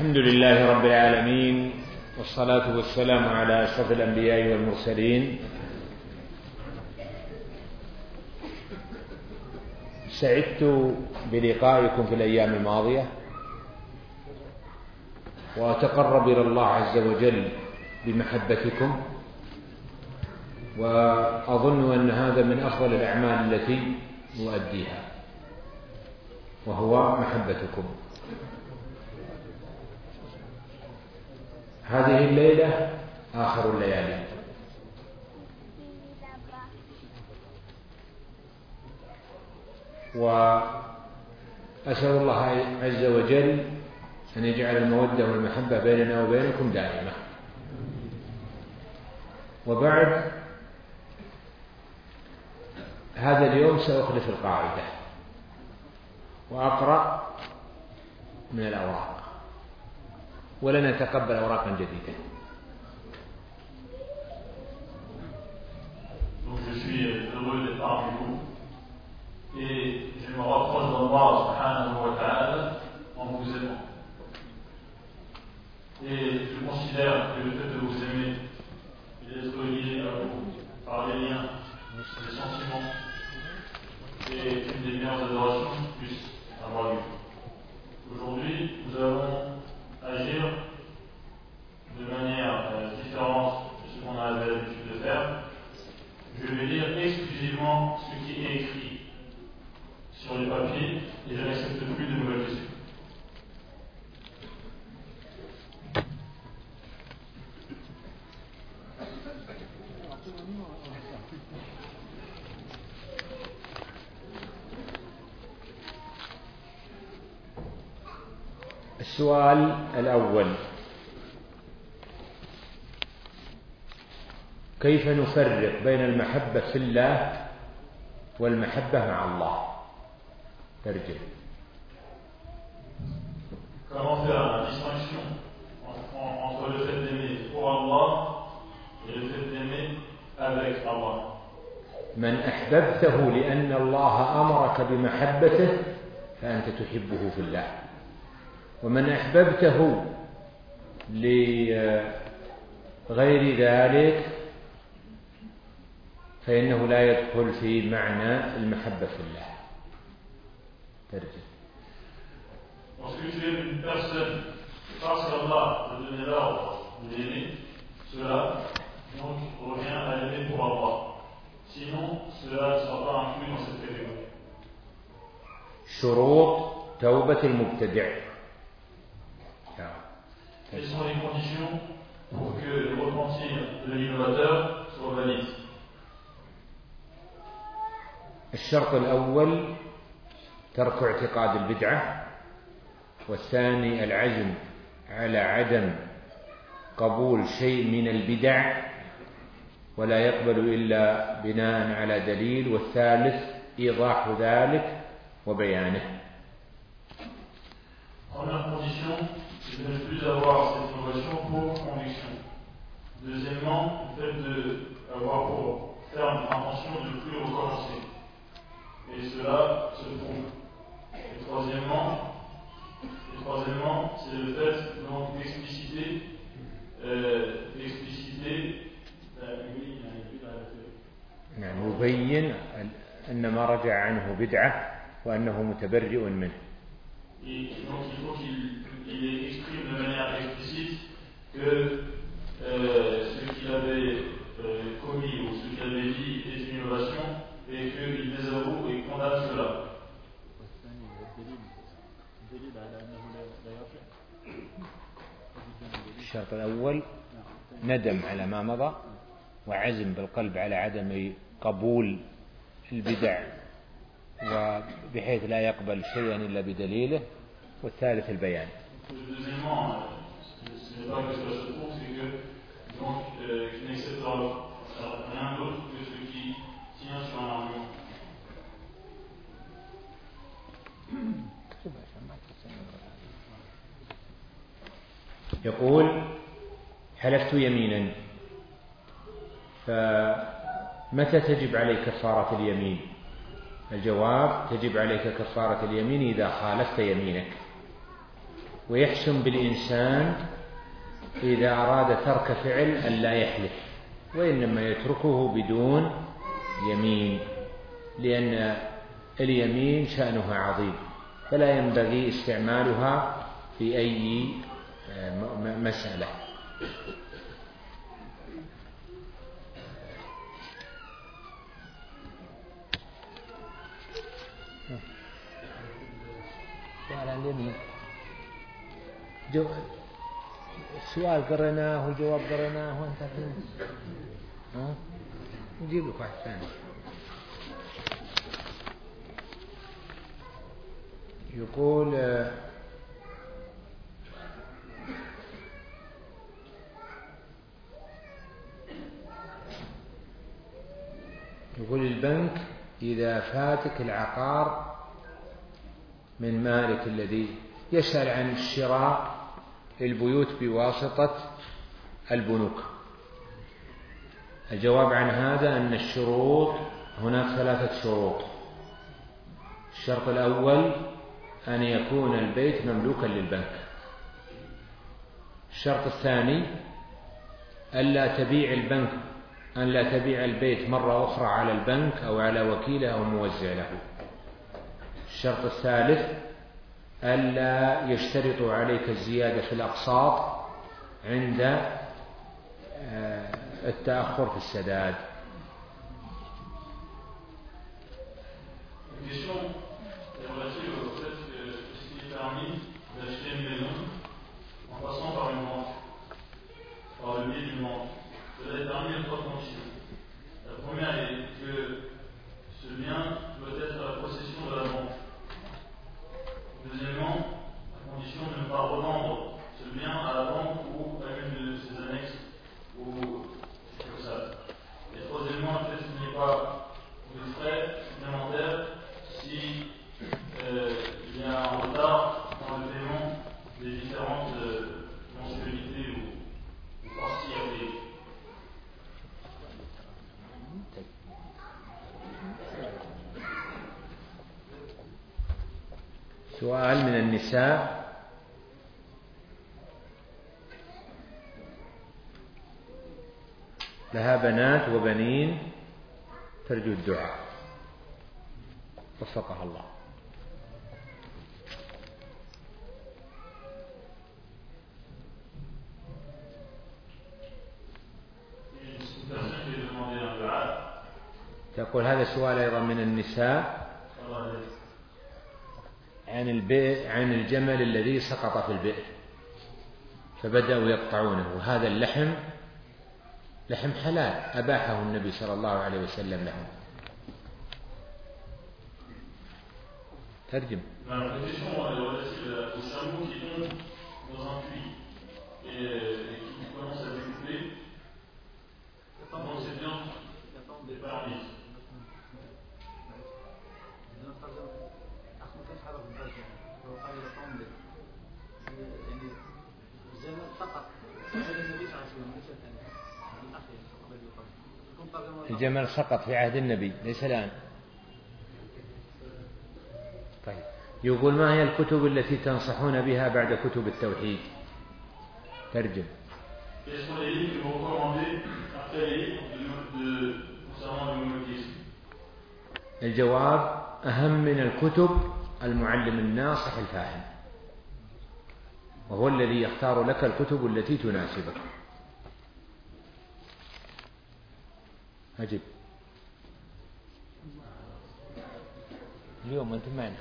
الحمد لله رب العالمين والصلاة والسلام على أشرف الأنبياء والمرسلين. سعدت بلقائكم في الأيام الماضية وأتقرب إلى الله عز وجل بمحبتكم وأظن أن هذا من أفضل الأعمال التي نؤديها وهو محبتكم. هذه الليلة آخر الليالي. وأسأل الله عز وجل أن يجعل المودة والمحبة بيننا وبينكم دائمة. وبعد هذا اليوم سأخلف القاعدة وأقرأ من الأوراق ولن نتقبل أوراقا جديدة Donc je suis heureux d'être parmi vous et je me rapproche d'Allah subhanahu wa ta'ala en vous aimant. Et je considère que le fait de vous aimer et d'être lié à vous par les liens, les sentiments, est une des meilleures adorations que puisse avoir lieu. Aujourd'hui, nous allons de manière euh, différente de ce qu'on a l'habitude de faire. Je vais lire exclusivement ce qui est écrit sur les papiers et je n'accepte plus de nouvelles questions. السؤال الأول. كيف نفرق بين المحبة في الله والمحبة مع الله؟ ترجم Comment faire la distinction entre le fait d'aimer pour Allah et le fait d'aimer avec Allah? من أحببته لأن الله أمرك بمحبته فأنت تحبه في الله. ومن أحببته لغير ذلك فإنه لا يدخل في معنى المحبة في الله. ترجم شروط توبة المبتدع Quelles sont les conditions pour que le repentir de l'innovateur soit valide الشرط الأول ترك اعتقاد البدعة والثاني العزم على عدم قبول شيء من البدع ولا يقبل إلا بناء على دليل والثالث إيضاح ذلك وبيانه. Première condition, c'est de ne plus avoir cette innovation pour conviction. Deuxièmement, le fait d'avoir pour ferme intention de ne plus recommencer. Et cela se prouve. Et troisièmement, et troisièmement c'est le fait donc d'expliciter euh, d'expliciter نعم يبين أن ما رجع عنه بدعة وأنه متبرئ منه Et donc il faut qu'il qu exprime de manière explicite que euh, ce qu'il avait euh, commis ou ce qu'il avait dit est une innovation et qu'il désavoue et condamne cela. الشرط الأول ندم على ما مضى وعزم بالقلب على عدم قبول البدع وبحيث لا يقبل شيئا إلا بدليله والثالث البيان. يقول حلفت يمينا. فمتى تجب عليك كفارة اليمين؟ الجواب تجب عليك كفارة اليمين إذا خالفت يمينك. ويحسن بالإنسان إذا أراد ترك فعل أن لا يحلف وإنما يتركه بدون يمين لأن اليمين شأنها عظيم فلا ينبغي استعمالها في أي آه، مسألة. على اليمين. جو السؤال قريناه والجواب قريناه وانت ها؟ نجيب لك واحد ثاني. يقول يقول البنك إذا فاتك العقار من مالك الذي يسأل عن شراء البيوت بواسطة البنوك. الجواب عن هذا أن الشروط هناك ثلاثة شروط. الشرط الأول أن يكون البيت مملوكا للبنك. الشرط الثاني ألا تبيع البنك أن لا تبيع البيت مرة أخرى على البنك أو على وكيله أو موزع له. الشرط الثالث ألا يشترطوا عليك الزيادة في الأقساط عند آه، التأخر في السداد. سؤال من النساء لها بنات وبنين ترجو الدعاء. وفقها الله. تقول هذا سؤال أيضا من النساء. عن البئر عن الجمل الذي سقط في البئر. فبدأوا يقطعونه. وهذا اللحم لحم حلال. أباحه النبي صلى الله عليه وسلم لهم. ترجم. الجمل سقط في عهد النبي ليس الآن. طيب. يقول ما هي الكتب التي تنصحون بها بعد كتب التوحيد؟ ترجم. الجواب أهم من الكتب المعلم الناصح الفاهم وهو الذي يختار لك الكتب التي تناسبك. أجب اليوم أنت معنا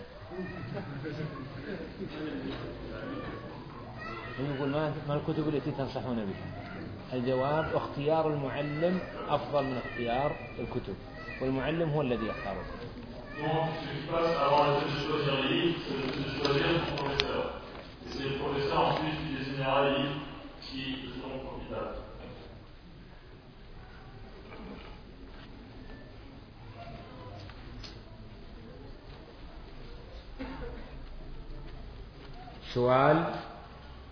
يقول ما ما الكتب التي تنصحون بها؟ الجواب اختيار المعلم أفضل من اختيار الكتب والمعلم هو الذي يختار الكتب. c'est le professeur ensuite qui les qui profitables. سؤال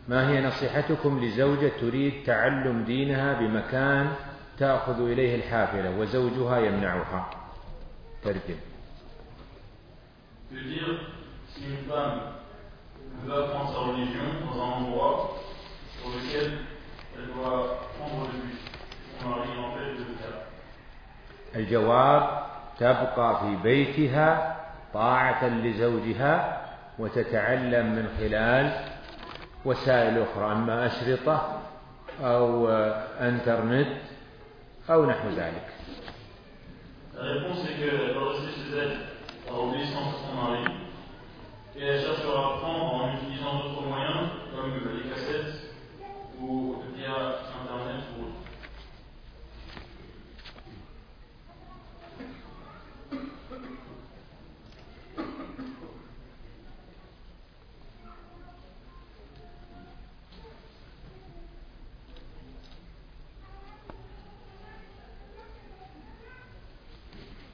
ما هي نصيحتكم لزوجة تريد تعلم دينها بمكان تأخذ إليه الحافلة وزوجها يمنعها ترجم veut apprendre sa religion dans un endroit pour lequel elle doit prendre le bus. Son mari empêche de le faire. الجواب تبقى في بيتها طاعة لزوجها وتتعلم من خلال وسائل أخرى أما أشرطة أو إنترنت أو نحو ذلك. La réponse est qu'elle doit rester chez elle par obéissance à son mari et elle cherchera à apprendre en utilisant d'autres moyens comme les cassettes ou via Internet ou autre.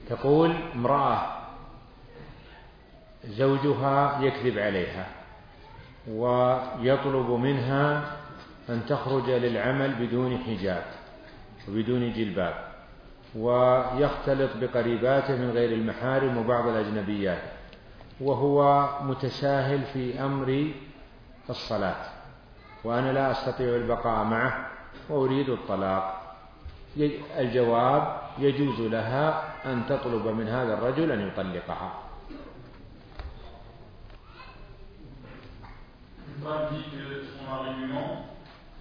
تقول امرأة يكذب عليها ويطلب منها أن تخرج للعمل بدون حجاب وبدون جلباب ويختلط بقريباته من غير المحارم وبعض الأجنبيات وهو متساهل في أمر الصلاة وأنا لا أستطيع البقاء معه وأريد الطلاق. الجواب يجوز لها أن تطلب من هذا الرجل أن يطلقها.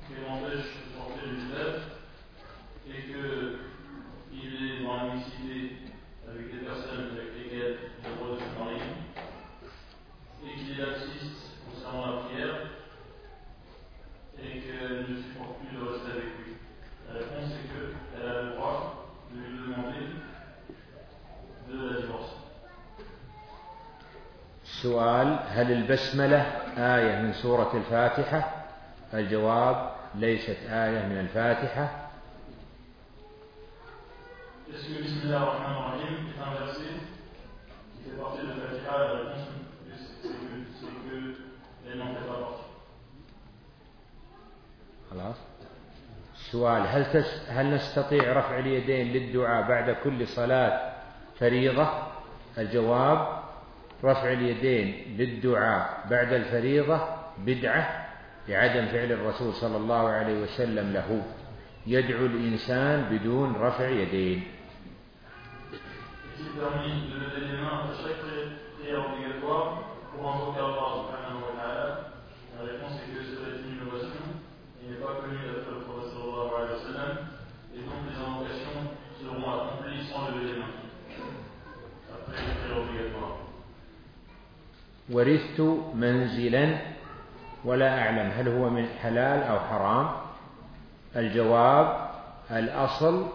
qu'elle empêche de porter le hijab et qu'il est dans la mixité avec des personnes avec lesquelles il a le droit de se marier et qu'il est laxiste concernant la prière et qu'elle ne supporte plus de rester avec lui. La réponse est qu'elle a le droit de lui demander de la divorcer. سؤال هل البسملة آية من سورة الفاتحة؟ الجواب ليست آية من الفاتحة خلاص السؤال هل تس هل نستطيع رفع اليدين للدعاء بعد كل صلاة فريضة؟ الجواب رفع اليدين للدعاء بعد الفريضة بدعة لعدم فعل الرسول صلى الله عليه وسلم له. يدعو الإنسان بدون رفع يدين. ورثت منزلا ولا أعلم هل هو من حلال أو حرام الجواب الأصل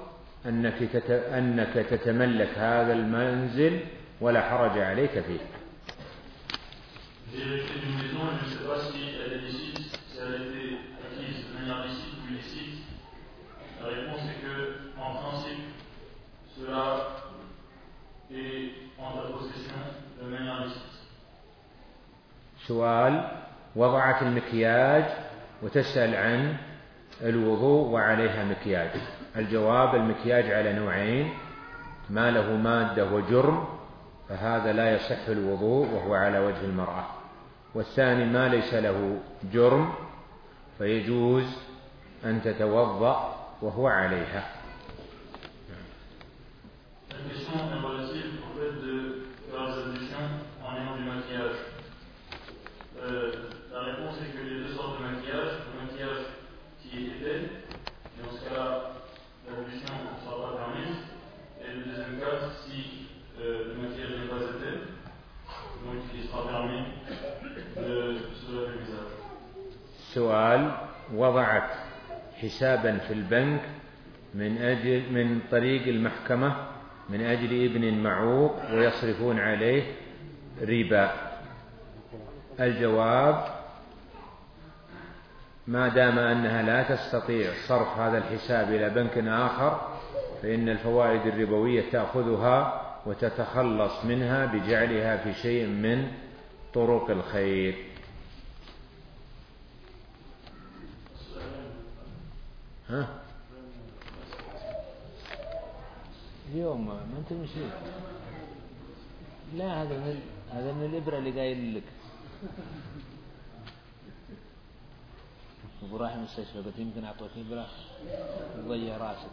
أنك أنك تتملك هذا المنزل ولا حرج عليك فيه. سؤال وضعت المكياج وتسأل عن الوضوء وعليها مكياج. الجواب المكياج على نوعين ما له مادة وجرم فهذا لا يصح الوضوء وهو على وجه المرأة. والثاني ما ليس له جرم فيجوز أن تتوضأ وهو عليها. وضعت حسابا في البنك من أجل من طريق المحكمة من أجل ابن معوق ويصرفون عليه ربا. الجواب ما دام أنها لا تستطيع صرف هذا الحساب إلى بنك آخر فإن الفوائد الربوية تأخذها وتتخلص منها بجعلها في شيء من طرق الخير. ها؟ اليوم ما انت مشيت لا هذا من هذا من الإبرة اللي قايل لك. وبروح المستشفى قلت يمكن أعطوك إبرة. وضيع راسك.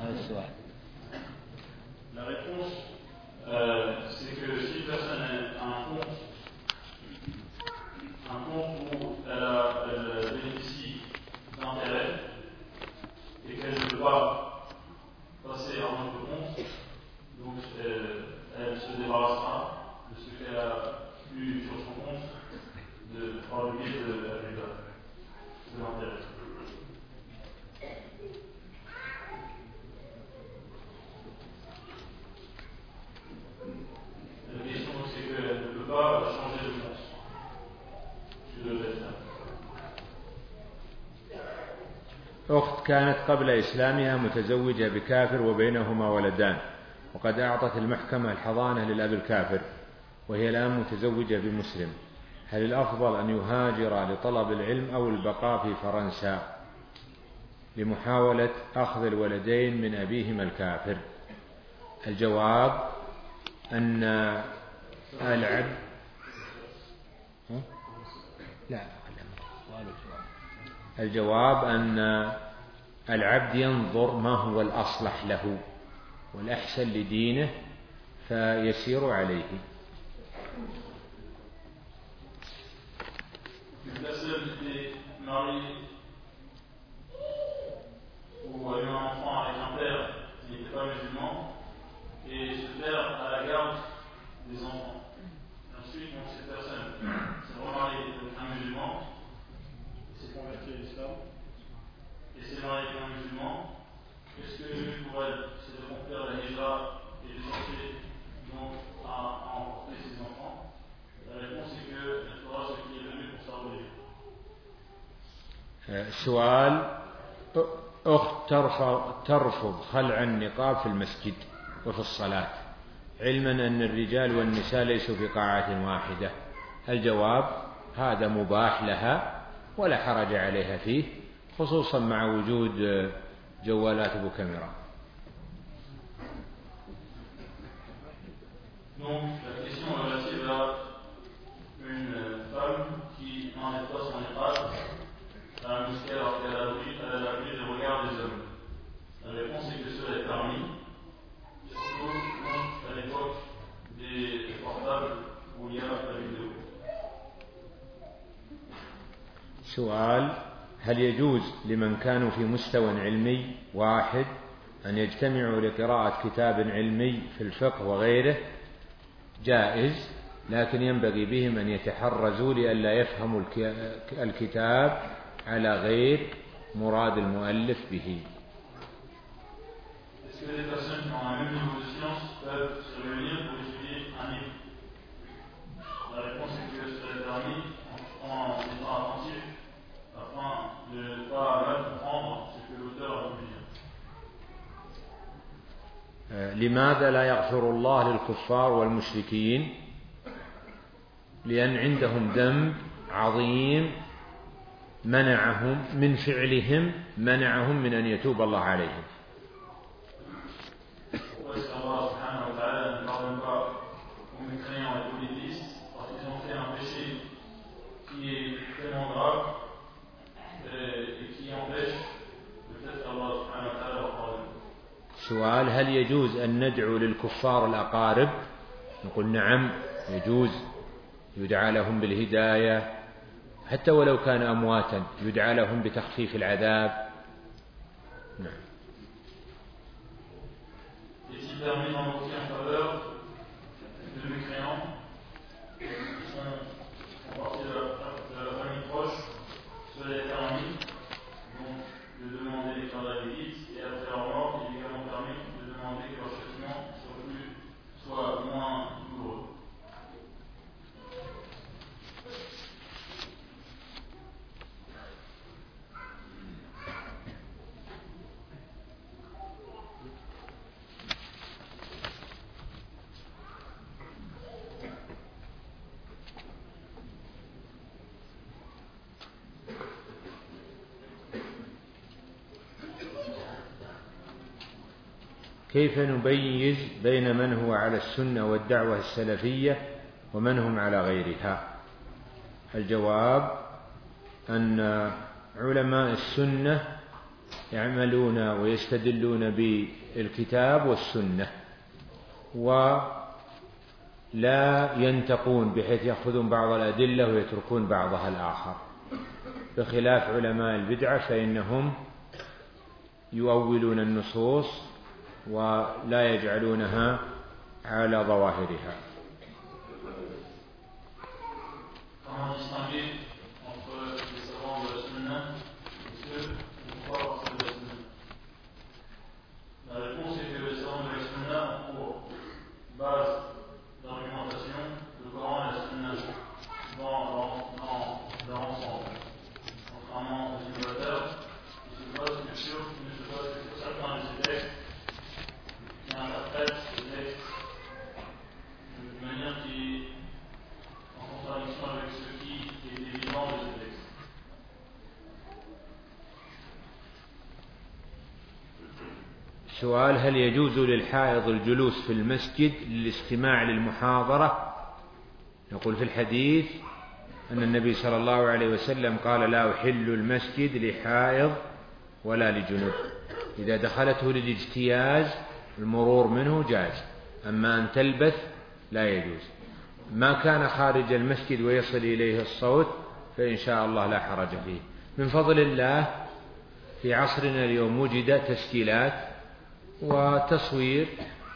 هذا السؤال. La réponse, euh, c'est que si une personne a un compte, un compte où elle, a, elle bénéficie d'intérêt et qu'elle ne peut pas passer un autre compte, donc euh, elle se débarrassera de ce qu'elle a eu sur son compte de, par le biais de l'intérêt. أخت كانت قبل إسلامها متزوجة بكافر وبينهما ولدان وقد أعطت المحكمة الحضانة للأب الكافر وهي الآن متزوجة بمسلم. هل الأفضل أن يهاجر لطلب العلم أو البقاء في فرنسا؟ لمحاولة أخذ الولدين من أبيهما الكافر. الجواب أن العبد لا. الجواب أن العبد ينظر ما هو الأصلح له والأحسن لدينه فيسير عليه يتصل بماري Ensuite, donc, cette personne se remarie avec un musulman. S'est convertie à l'islam et s'est mariée avec un musulman. Est-ce que pour elle, c'est de remplir la hijra et de chercher donc à, à emporter ses enfants La réponse est qu'elle fera ce qui est le mieux pour sa religion. سؤال أخت ترفض, ترفض خلع النقاب في المسجد وفي الصلاة علما أن الرجال والنساء ليسوا في قاعة واحدة الجواب هذا مباح لها ولا حرج عليها فيه خصوصا مع وجود جوالات أبو كاميرا Donc, la question est relative à une femme qui n'enlève pas son épreuve à la mosquée alors qu'elle a l'abri elle a l'abri du regard des hommes. La réponse est que cela est permis, surtout donc, à l'époque des portables où il y a la vidéo. سؤال هل يجوز لمن كانوا في مستوى علمي واحد أن يجتمعوا لقراءة كتاب علمي في الفقه وغيره؟ جائز لكن ينبغي بهم أن يتحرزوا لئلا يفهموا الكتاب على غير مراد المؤلف به. Est-ce que les personnes qui ont un même niveau de science peuvent se réunir pour étudier un livre La réponse est que cela est permis en étant attentif afin de ne pas mal comprendre ce que l'auteur a voulu dire. لماذا لا يغفر الله للكفار والمشركين؟ لأن عندهم ذنب عظيم منعهم من فعلهم منعهم من أن يتوب الله عليهم Pourquoi est-ce qu'Allah subhanahu wa ta'ala ne pardonne pas aux mécréants et polythéistes Parce qu'ils ont fait un péché qui est tellement grave euh, et qui empêche peut-être qu'Allah subhanahu wa ta'ala leur pardonne. سؤال هل يجوز أن ندعو للكفار الأقارب؟ نقول نعم يجوز. يدعى لهم بالهداية حتى ولو كان أمواتا يدعى لهم بتخفيف العذاب. نعم Est-il permis d'invoquer en faveur de mécréants qui sont en partie de la, de la famille proche Cela est permis donc de demander l'écart de la Lévite et après leur mort, il est également permis de demander que leur châtiment soit, plus, soit moins douloureux. كيف نميز بين من هو على السنة والدعوة السلفية ومن هم على غيرها؟ الجواب أن علماء السنة يعملون ويستدلون بالكتاب والسنة ولا ينتقون بحيث يأخذون بعض الأدلة ويتركون بعضها الآخر. بخلاف علماء البدعة فإنهم يؤولون النصوص ولا يجعلونها على ظواهرها. سؤال هل يجوز للحائض الجلوس في المسجد للاستماع للمحاضرة؟ نقول في الحديث أن النبي صلى الله عليه وسلم قال لا أحل المسجد لحائض ولا لجنوب إذا دخلته للاجتياز المرور منه جاز أما أن تلبث لا يجوز. ما كان خارج المسجد ويصل إليه الصوت فإن شاء الله لا حرج فيه. من فضل الله في عصرنا اليوم وجد تسجيلات وتصوير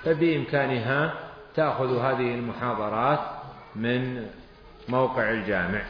فبإمكانها تأخذ هذه المحاضرات من موقع الجامع.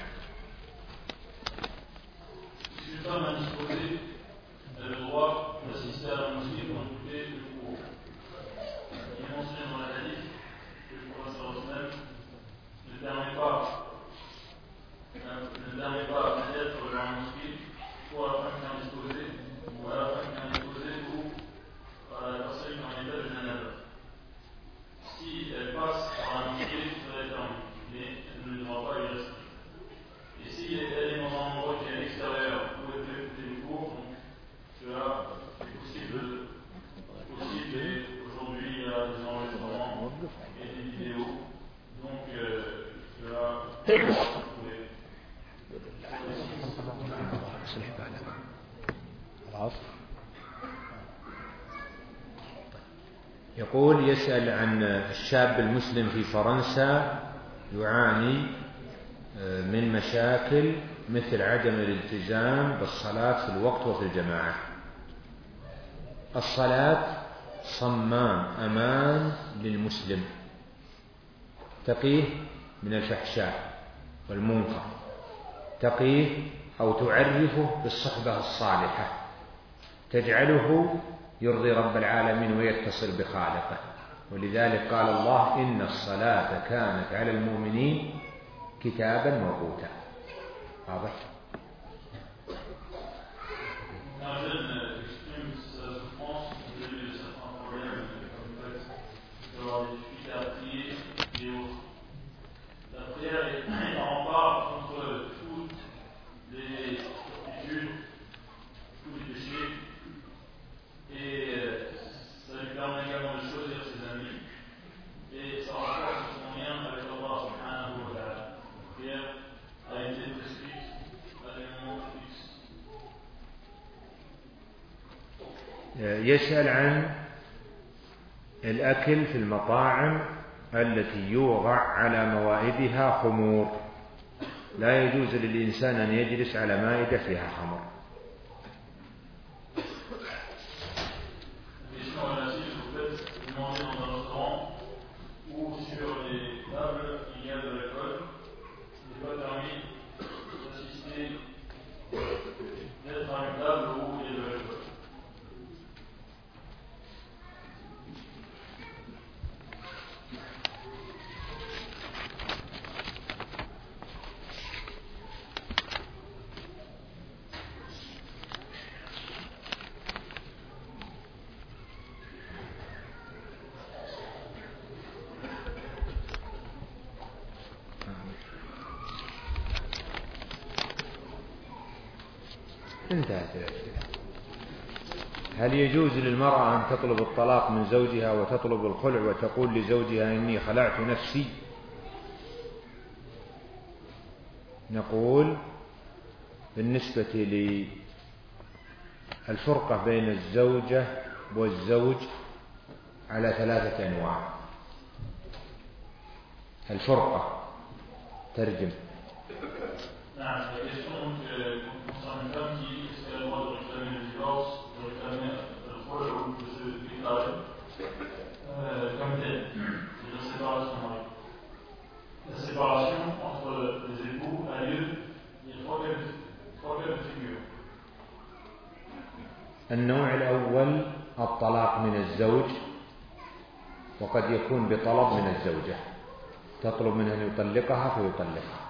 الشاب المسلم في فرنسا يعاني آه، من مشاكل مثل عدم الالتزام بالصلاة في الوقت وفي الجماعة. الصلاة صمام أمان للمسلم. تقيه من الفحشاء والمنكر. تقيه أو تعرفه بالصحبة الصالحة. تجعله يرضي رب العالمين ويتصل بخالقه. ولذلك قال الله إن الصلاة كانت على المؤمنين كتابا موقوتا. واضح؟ يسأل عن الأكل في المطاعم التي يوضع على موائدها خمور. لا يجوز للإنسان أن يجلس على مائدة فيها خمر. هل يجوز للمرأة أن تطلب الطلاق من زوجها وتطلب الخلع وتقول لزوجها إني خلعت نفسي؟ نقول بالنسبة للفرقة بين الزوجة والزوج على ثلاثة أنواع. الفرقة ترجم. نعم la question donc, concerne une femme qui est-ce qu'elle a le droit de réclamer le divorce, de réclamer le proche ou de se déclarer euh, comme tel, c'est la séparation mari. La séparation entre les époux a lieu, il y a trois cas de, trois cas de figure. النوع الأول الطلاق من الزوج وقد يكون بطلب من الزوجة. تطلب منه أن يطلقها فيطلقها.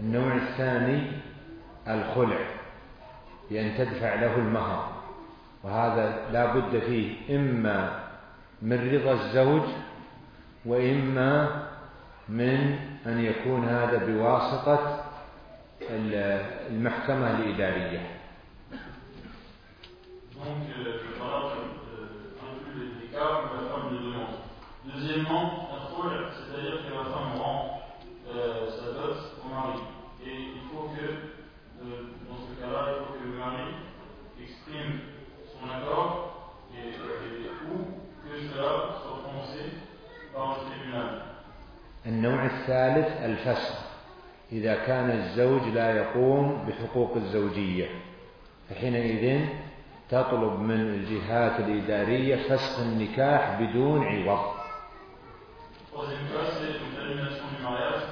النوع الثاني الخلع بأن تدفع له المهر. وهذا لا بد فيه إما من رضا الزوج وإما من أن يكون هذا بواسطة المحكمة الإدارية. Donc, euh, voilà, euh, inclut les cas où la femme le demande. Deuxièmement, un khul, c'est-à-dire que la femme rend euh, sa dot au mari. Et il faut que, euh, dans ce cas-là, il faut que le mari exprime son accord et, et ou que cela soit prononcé par le tribunal. النوع الثالث الفسخ إذا كان الزوج لا يقوم بحقوق الزوجية. فحينئذ تطلب من الجهات الإدارية فسخ النكاح بدون عوض Troisième cas, c'est donc l'annulation du mariage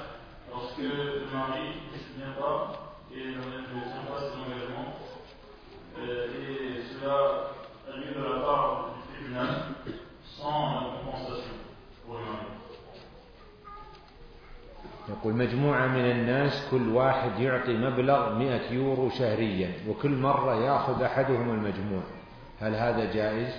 lorsque le mari ne se souvient pas et ne tient pas ses engagements. Euh, et cela a lieu de la part du tribunal sans compensation pour le mari. يقول مجموعة من الناس كل واحد يعطي مبلغ مئة يورو شهريا وكل مرة يأخذ أحدهم المجموع. هل هذا جائز؟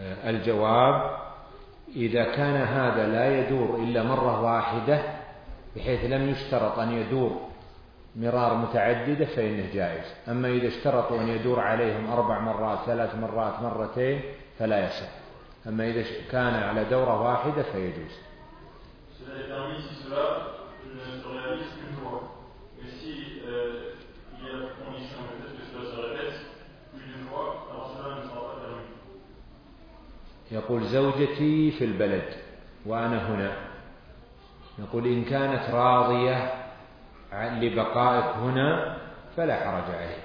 آه، الجواب إذا كان هذا لا يدور إلا مرة واحدة بحيث لم يشترط أن يدور مرار متعددة فإنه جائز. أما إذا اشترطوا أن يدور عليهم أربع مرات ثلاث مرات مرتين فلا يصح. أما إذا كان على دورة واحدة فيجوز. يقول زوجتي في البلد وأنا هنا. نقول إن كانت راضية لبقائك هنا فلا حرج عليك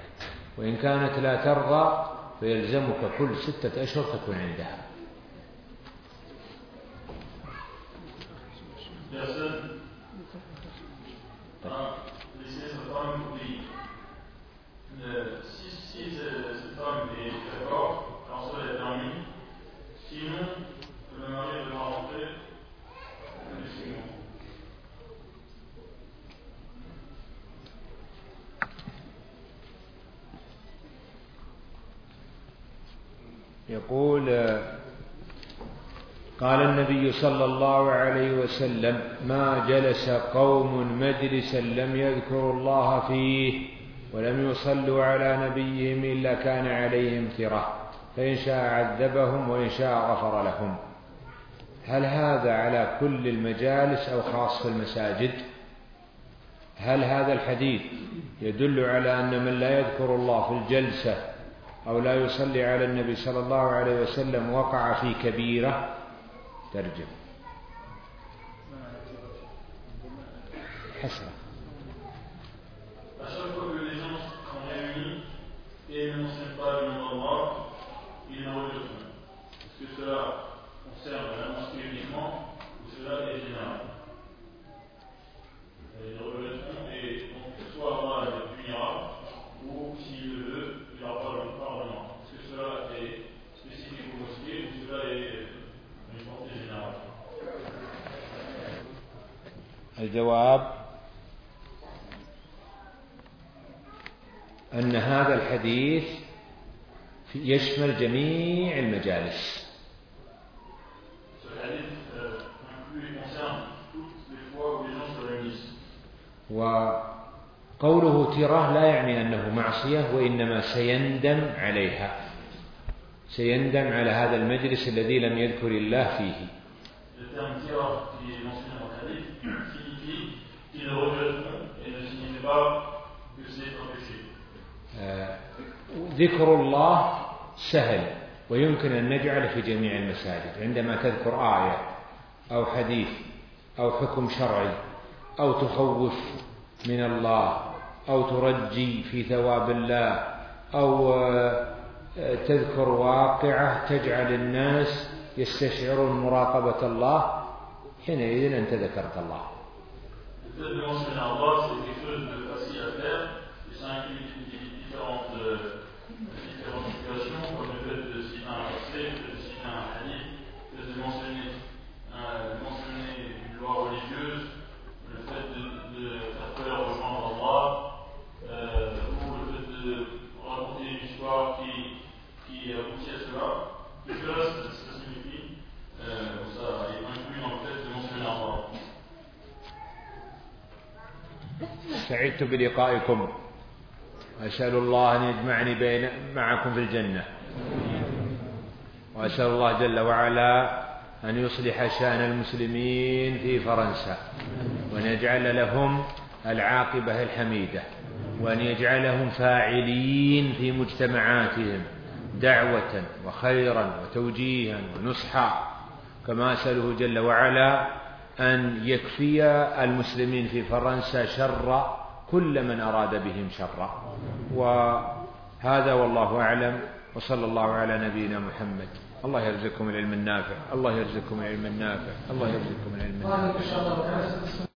وإن كانت لا ترضى فيلزمك كل ستة أشهر تكون عندها Personne a laissé sa femme au pays. Euh, si si ce- cette femme est d'accord, alors cela est permis. Sinon, le mari devra rentrer tous les six mois. يقول قال النبي صلى الله عليه وسلم ما جلس قوم مجلسا لم يذكروا الله فيه ولم يصلوا على نبيهم إلا كان عليهم ترة فإن شاء عذبهم وإن شاء غفر لهم. هل هذا على كل المجالس أو خاص في المساجد؟ هل هذا الحديث يدل على أن من لا يذكر الله في الجلسة أو لا يصلي على النبي صلى الله عليه وسلم وقع في كبيرة؟ ترجم. حسرة. حسرة الجواب أن هذا الحديث يشمل جميع المجالس. وقوله تراه لا يعني أنه معصية وإنما سيندم عليها. سيندم على هذا المجلس الذي لم يذكر الله فيه. آه، ذكر الله سهل ويمكن أن نجعله في جميع المساجد عندما تذكر آية أو حديث أو حكم شرعي أو تخوف من الله أو ترجي في ثواب الله أو تذكر واقعة تجعل الناس يستشعرون مراقبة الله حينئذ أنت ذكرت الله. de manger un repas, c'est quelque chose de facile à faire, et ça implique سعدت بلقائكم. أسأل الله أن يجمعني بين معكم في الجنة. وأسأل الله جل وعلا أن يصلح شأن المسلمين في فرنسا. وأن يجعل لهم العاقبة الحميدة. وأن يجعلهم فاعلين في مجتمعاتهم دعوة وخيرا وتوجيها ونصحا. كما أسأله جل وعلا أن يكفي المسلمين في فرنسا شر كل من أراد بهم شرا. وهذا والله أعلم. وصلى الله على نبينا محمد. الله يرزقكم العلم النافع. الله يرزقكم العلم النافع. الله يرزقكم العلم النافع.